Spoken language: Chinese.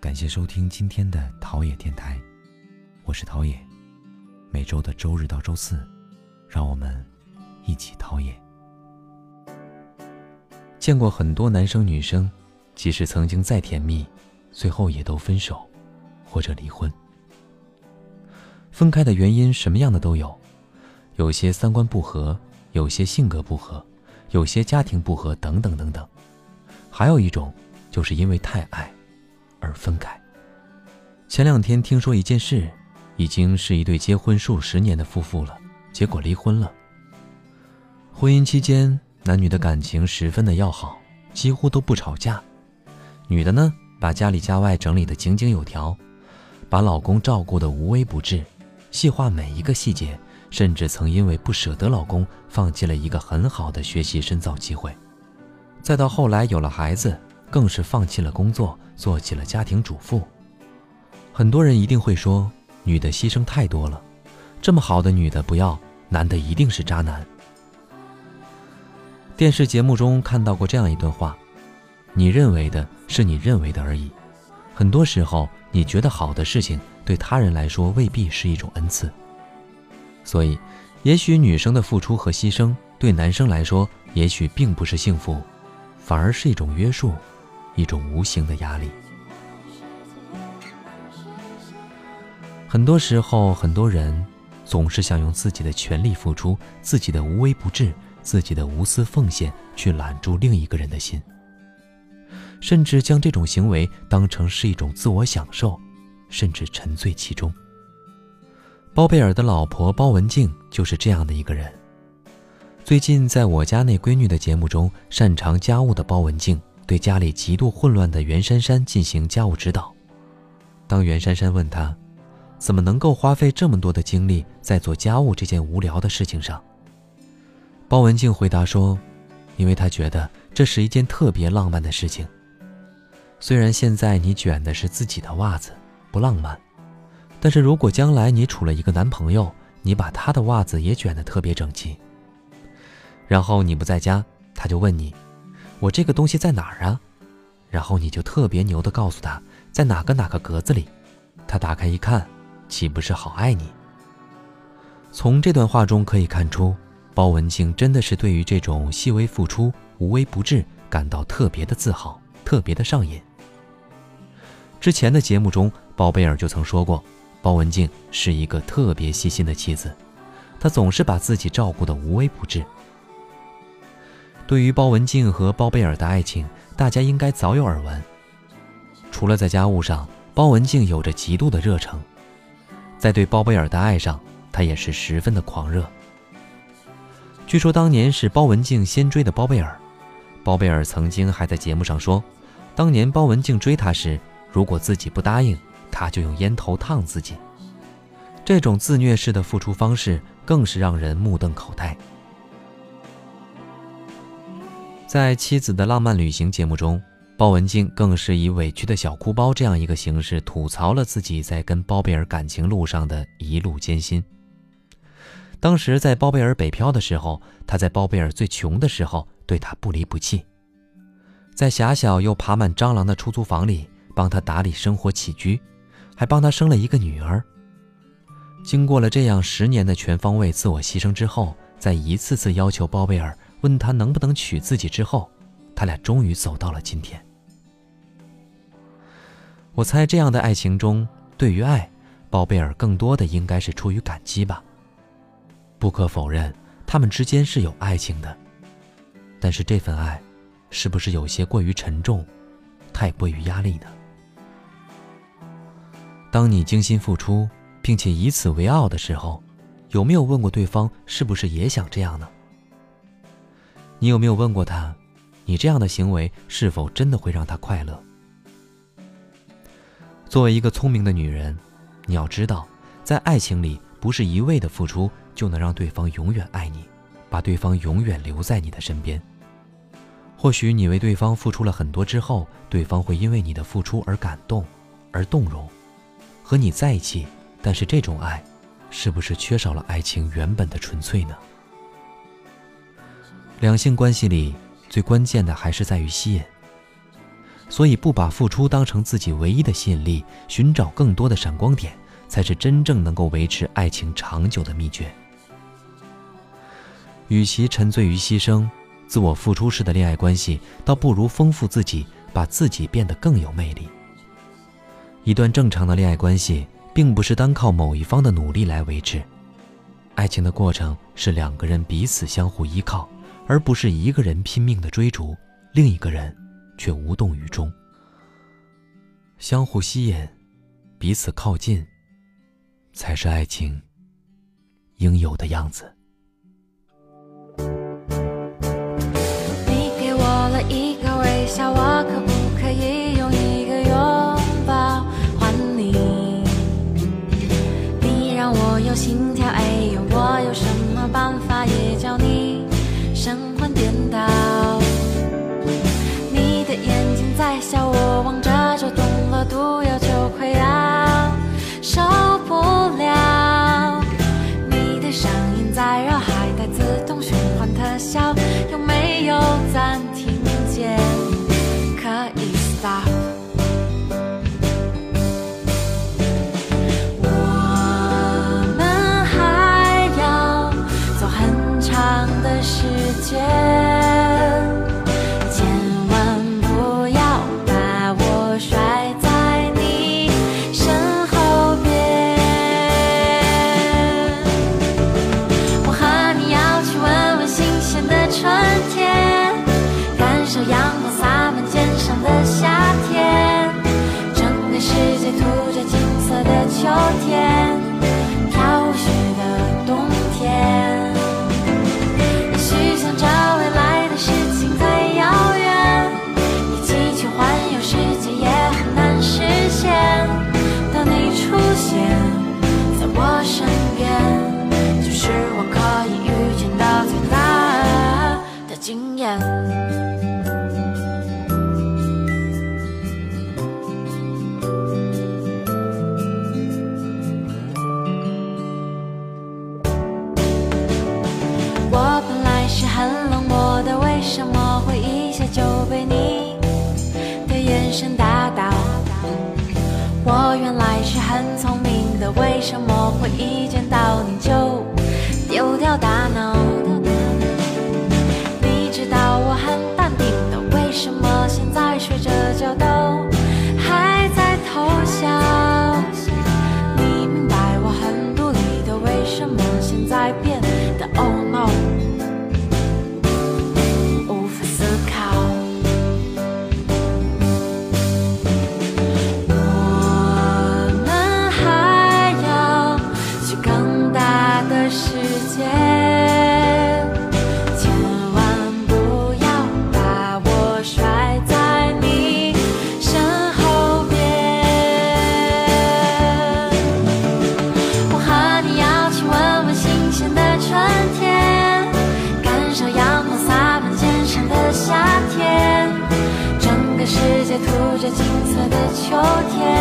感谢收听今天的陶冶电台，我是陶冶。每周的周日到周四，让我们一起陶冶。见过很多男生女生，即使曾经再甜蜜，最后也都分手，或者离婚。分开的原因什么样的都有，有些三观不合，有些性格不合，有些家庭不合，等等等等。还有一种，就是因为太爱。而分开。前两天听说一件事，已经是一对结婚数十年的夫妇了，结果离婚了。婚姻期间，男女的感情十分的要好，几乎都不吵架。女的呢，把家里家外整理的井井有条，把老公照顾的无微不至，细化每一个细节，甚至曾因为不舍得老公，放弃了一个很好的学习深造机会。再到后来有了孩子。更是放弃了工作，做起了家庭主妇。很多人一定会说，女的牺牲太多了，这么好的女的不要，男的一定是渣男。电视节目中看到过这样一段话：你认为的是你认为的而已，很多时候你觉得好的事情，对他人来说未必是一种恩赐。所以，也许女生的付出和牺牲，对男生来说，也许并不是幸福，反而是一种约束。一种无形的压力。很多时候，很多人总是想用自己的全力付出、自己的无微不至、自己的无私奉献去揽住另一个人的心，甚至将这种行为当成是一种自我享受，甚至沉醉其中。包贝尔的老婆包文婧就是这样的一个人。最近，在我家那闺女的节目中，擅长家务的包文婧。对家里极度混乱的袁姗姗进行家务指导。当袁姗姗问他，怎么能够花费这么多的精力在做家务这件无聊的事情上，包文婧回答说：“因为他觉得这是一件特别浪漫的事情。虽然现在你卷的是自己的袜子，不浪漫，但是如果将来你处了一个男朋友，你把他的袜子也卷得特别整齐，然后你不在家，他就问你。”我这个东西在哪儿啊？然后你就特别牛的告诉他，在哪个哪个格子里。他打开一看，岂不是好爱你？从这段话中可以看出，包文婧真的是对于这种细微付出、无微不至感到特别的自豪，特别的上瘾。之前的节目中，包贝尔就曾说过，包文婧是一个特别细心的妻子，她总是把自己照顾的无微不至。对于包文婧和包贝尔的爱情，大家应该早有耳闻。除了在家务上，包文婧有着极度的热诚，在对包贝尔的爱上，她也是十分的狂热。据说当年是包文婧先追的包贝尔，包贝尔曾经还在节目上说，当年包文婧追他时，如果自己不答应，他就用烟头烫自己。这种自虐式的付出方式，更是让人目瞪口呆。在妻子的浪漫旅行节目中，包文婧更是以委屈的小哭包这样一个形式吐槽了自己在跟包贝尔感情路上的一路艰辛。当时在包贝尔北漂的时候，他在包贝尔最穷的时候对他不离不弃，在狭小又爬满蟑螂的出租房里帮他打理生活起居，还帮他生了一个女儿。经过了这样十年的全方位自我牺牲之后，在一次次要求包贝尔。问他能不能娶自己之后，他俩终于走到了今天。我猜这样的爱情中，对于爱，包贝尔更多的应该是出于感激吧。不可否认，他们之间是有爱情的，但是这份爱，是不是有些过于沉重，太过于压力呢？当你精心付出，并且以此为傲的时候，有没有问过对方是不是也想这样呢？你有没有问过他，你这样的行为是否真的会让他快乐？作为一个聪明的女人，你要知道，在爱情里，不是一味的付出就能让对方永远爱你，把对方永远留在你的身边。或许你为对方付出了很多之后，对方会因为你的付出而感动，而动容，和你在一起。但是这种爱，是不是缺少了爱情原本的纯粹呢？两性关系里最关键的还是在于吸引。所以不把付出当成自己唯一的吸引力，寻找更多的闪光点，才是真正能够维持爱情长久的秘诀。与其沉醉于牺牲、自我付出式的恋爱关系，倒不如丰富自己，把自己变得更有魅力。一段正常的恋爱关系，并不是单靠某一方的努力来维持，爱情的过程是两个人彼此相互依靠，而不是一个人拼命的追逐，另一个人却无动于衷。相互吸引，彼此靠近，才是爱情应有的样子。你给我了一个微笑，我可不可以用一个拥抱还你？你让我有心跳，哎呦，我有什么办法也叫你。神魂颠倒你的眼睛在笑我望长的时间。为什么会一见到你就丢掉大脑？你知道我很淡定的，为什么现在睡着觉都还在偷笑？你明白我很独立的，为什么现在变金色的秋天。